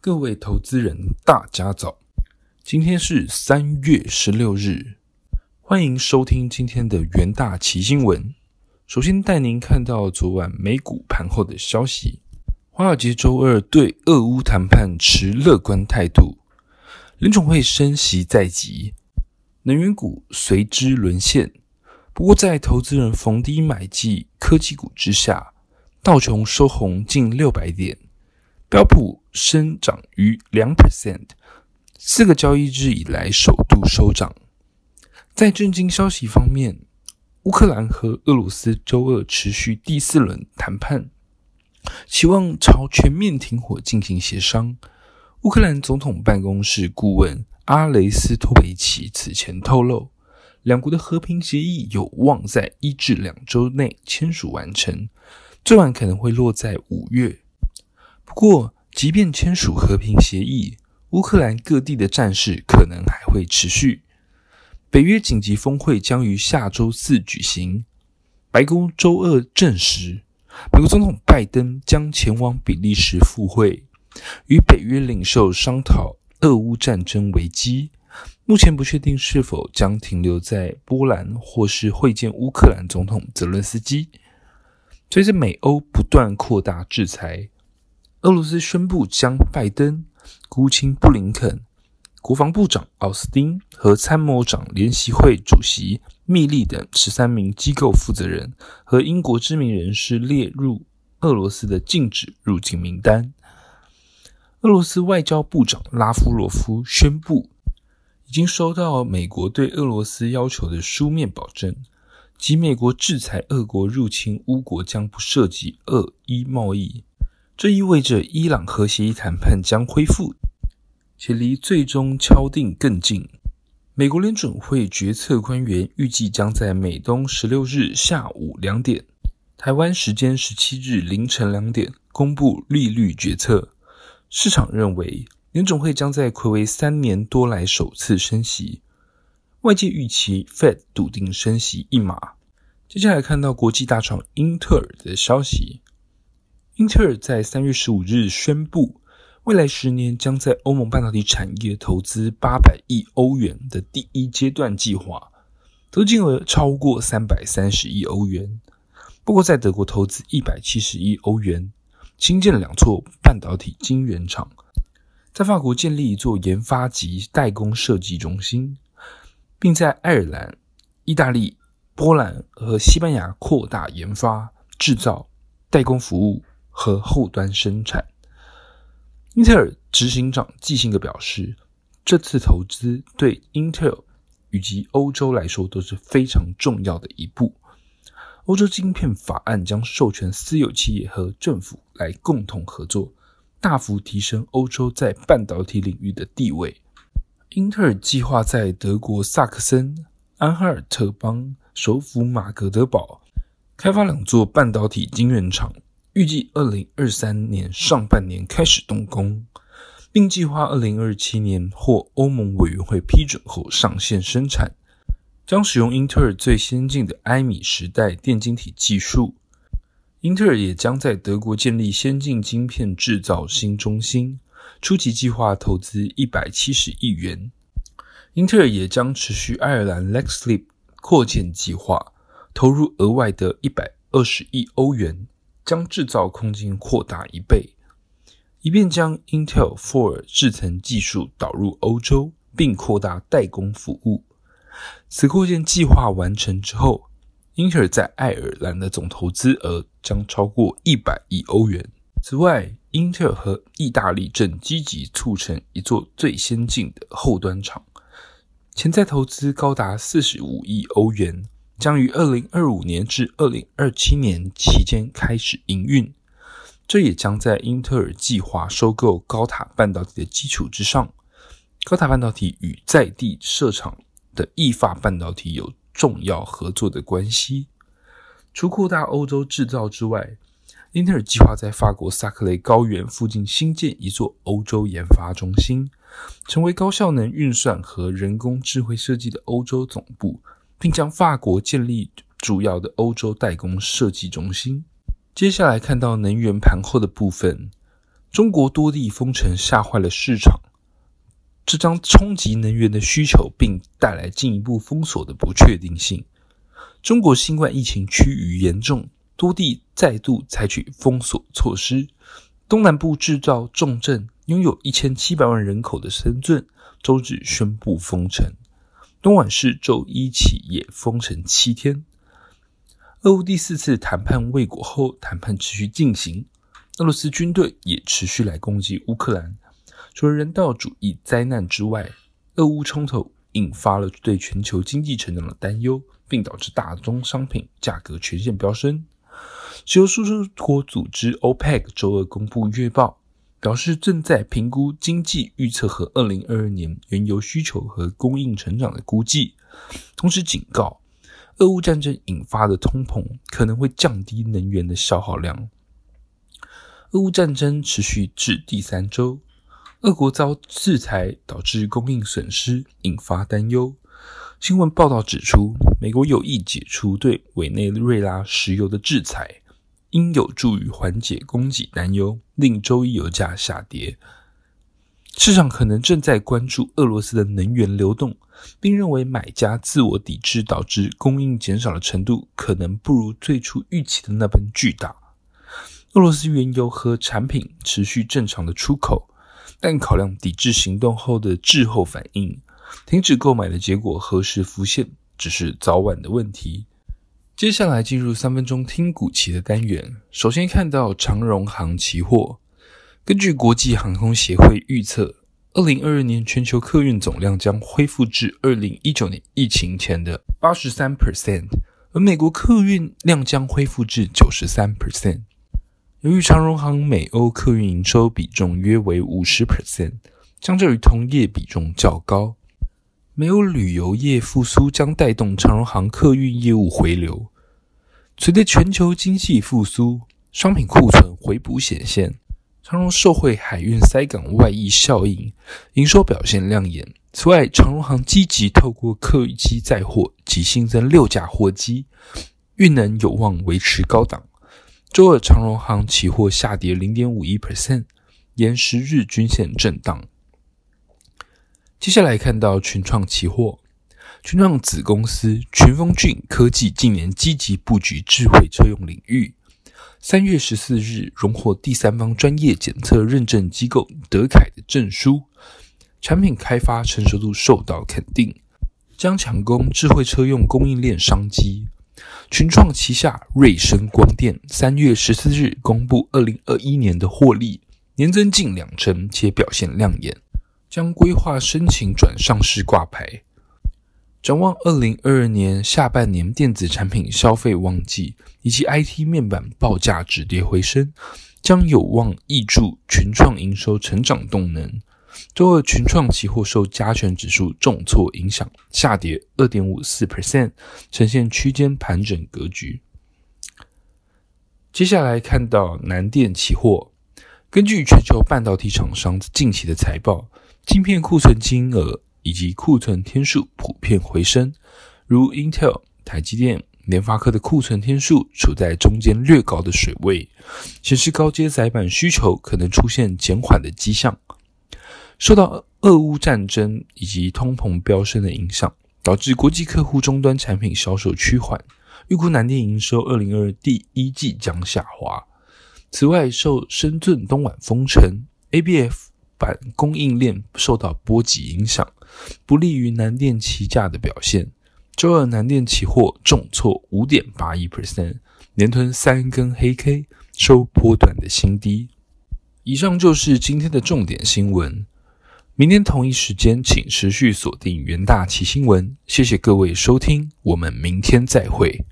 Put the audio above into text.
各位投资人，大家早！今天是三月十六日，欢迎收听今天的元大奇新闻。首先带您看到昨晚美股盘后的消息。华尔街周二对俄乌谈判持乐观态度，联总会升息在即，能源股随之沦陷。不过，在投资人逢低买进科技股之下，道琼收红近六百点。标普升涨逾两 percent，四个交易日以来首度收涨。在震惊消息方面，乌克兰和俄罗斯周二持续第四轮谈判，期望朝全面停火进行协商。乌克兰总统办公室顾问阿雷斯托维奇此前透露，两国的和平协议有望在一至两周内签署完成，最晚可能会落在五月。不过，即便签署和平协议，乌克兰各地的战事可能还会持续。北约紧急峰会将于下周四举行。白宫周二证实，美国总统拜登将前往比利时赴会，与北约领袖商讨俄乌战争危机。目前不确定是否将停留在波兰，或是会见乌克兰总统泽伦斯基。随着美欧不断扩大制裁。俄罗斯宣布将拜登、国务卿布林肯、国防部长奥斯汀和参谋长联席会主席密利等十三名机构负责人和英国知名人士列入俄罗斯的禁止入境名单。俄罗斯外交部长拉夫罗夫宣布，已经收到美国对俄罗斯要求的书面保证，即美国制裁俄国入侵乌国将不涉及俄伊贸易。这意味着伊朗核协议谈判将恢复，且离最终敲定更近。美国联准会决策官员预计将在美东十六日下午两点（台湾时间十七日凌晨两点）公布利率决策。市场认为联准会将在魁违三年多来首次升息，外界预期 Fed 笃定升息一码。接下来看到国际大厂英特尔的消息。英特尔在三月十五日宣布，未来十年将在欧盟半导体产业投资八百亿欧元的第一阶段计划，投金额超过三百三十亿欧元。不过，在德国投资一百七十亿欧元，新建两座半导体晶圆厂，在法国建立一座研发及代工设计中心，并在爱尔兰、意大利、波兰和西班牙扩大研发、制造、代工服务。和后端生产。英特尔执行长季辛格表示，这次投资对英特尔以及欧洲来说都是非常重要的一步。欧洲晶片法案将授权私有企业和政府来共同合作，大幅提升欧洲在半导体领域的地位。英特尔计划在德国萨克森安哈尔特邦首府马格德堡开发两座半导体晶圆厂。预计二零二三年上半年开始动工，并计划二零二七年获欧盟委员会批准后上线生产。将使用英特尔最先进的埃米时代电晶体技术。英特尔也将在德国建立先进晶片制造新中心，初期计划投资一百七十亿元。英特尔也将持续爱尔兰 Lexlip 扩建计划，投入额外的一百二十亿欧元。将制造空间扩大一倍，以便将 Intel Four 制程技术导入欧洲，并扩大代工服务。此扩建计划完成之后，英特尔在爱尔兰的总投资额将超过一百亿欧元。此外，英特尔和意大利正积极促成一座最先进的后端厂，潜在投资高达四十五亿欧元。将于二零二五年至二零二七年期间开始营运，这也将在英特尔计划收购高塔半导体的基础之上。高塔半导体与在地设厂的意法半导体有重要合作的关系。除扩大欧洲制造之外，英特尔计划在法国萨克雷高原附近新建一座欧洲研发中心，成为高效能运算和人工智慧设计的欧洲总部。并将法国建立主要的欧洲代工设计中心。接下来看到能源盘后的部分，中国多地封城吓坏了市场，这将冲击能源的需求，并带来进一步封锁的不确定性。中国新冠疫情趋于严重，多地再度采取封锁措施。东南部制造重镇、拥有一千七百万人口的深圳，周日宣布封城。东莞市周一起也封城七天。俄乌第四次谈判未果后，谈判持续进行。俄罗斯军队也持续来攻击乌克兰。除了人道主义灾难之外，俄乌冲突引发了对全球经济成长的担忧。并导致大宗商品价格全线飙升。石油输出国组织 OPEC 周二公布月报，表示正在评估经济预测和二零二二年原油需求和供应成长的估计，同时警告，俄乌战争引发的通膨可能会降低能源的消耗量。俄乌战争持续至第三周，俄国遭制裁导致供应损失，引发担忧。新闻报道指出，美国有意解除对委内瑞拉石油的制裁，应有助于缓解供给担忧，令周一油价下跌。市场可能正在关注俄罗斯的能源流动，并认为买家自我抵制导致供应减少的程度可能不如最初预期的那般巨大。俄罗斯原油和产品持续正常的出口，但考量抵制行动后的滞后反应。停止购买的结果何时浮现，只是早晚的问题。接下来进入三分钟听股期的单元。首先看到长荣航期货，根据国际航空协会预测，二零二二年全球客运总量将恢复至二零一九年疫情前的八十三 percent，而美国客运量将恢复至九十三 percent。由于长荣航美欧客运营收比重约为五十 percent，相较于同业比重较高。没有旅游业复苏将带动长荣航客运业务回流。随着全球经济复苏，商品库存回补显现，长荣受惠海运塞港外溢效应，营收表现亮眼。此外，长荣航积极透过客机载货及新增六架货机，运能有望维持高档。周二，长荣航期货下跌零点五一 percent，沿十日均线震荡。接下来看到群创期货，群创子公司群峰俊科技近年积极布局智慧车用领域。三月十四日荣获第三方专业检测认证机构德凯的证书，产品开发成熟度受到肯定，将抢攻智慧车用供应链商机。群创旗下瑞声光电三月十四日公布二零二一年的获利年增近两成，且表现亮眼。将规划申请转上市挂牌。展望二零二二年下半年电子产品消费旺季以及 IT 面板报价止跌回升，将有望挹注群创营收成长动能。周二群创期货受加权指数重挫影响，下跌二点五四 percent，呈现区间盘整格局。接下来看到南电期货，根据全球半导体厂商近期的财报。晶片库存金额以及库存天数普遍回升，如 Intel、台积电、联发科的库存天数处在中间略高的水位，显示高阶载板需求可能出现减缓的迹象。受到俄乌战争以及通膨飙升的影响，导致国际客户终端产品销售趋缓，预估南电营收二零二二第一季将下滑。此外，受深圳、东莞封城，ABF。板供应链受到波及影响，不利于南电期价的表现。周二南电期货重挫五点八一 percent，连吞三根黑 K，收波段的新低。以上就是今天的重点新闻。明天同一时间，请持续锁定元大旗新闻。谢谢各位收听，我们明天再会。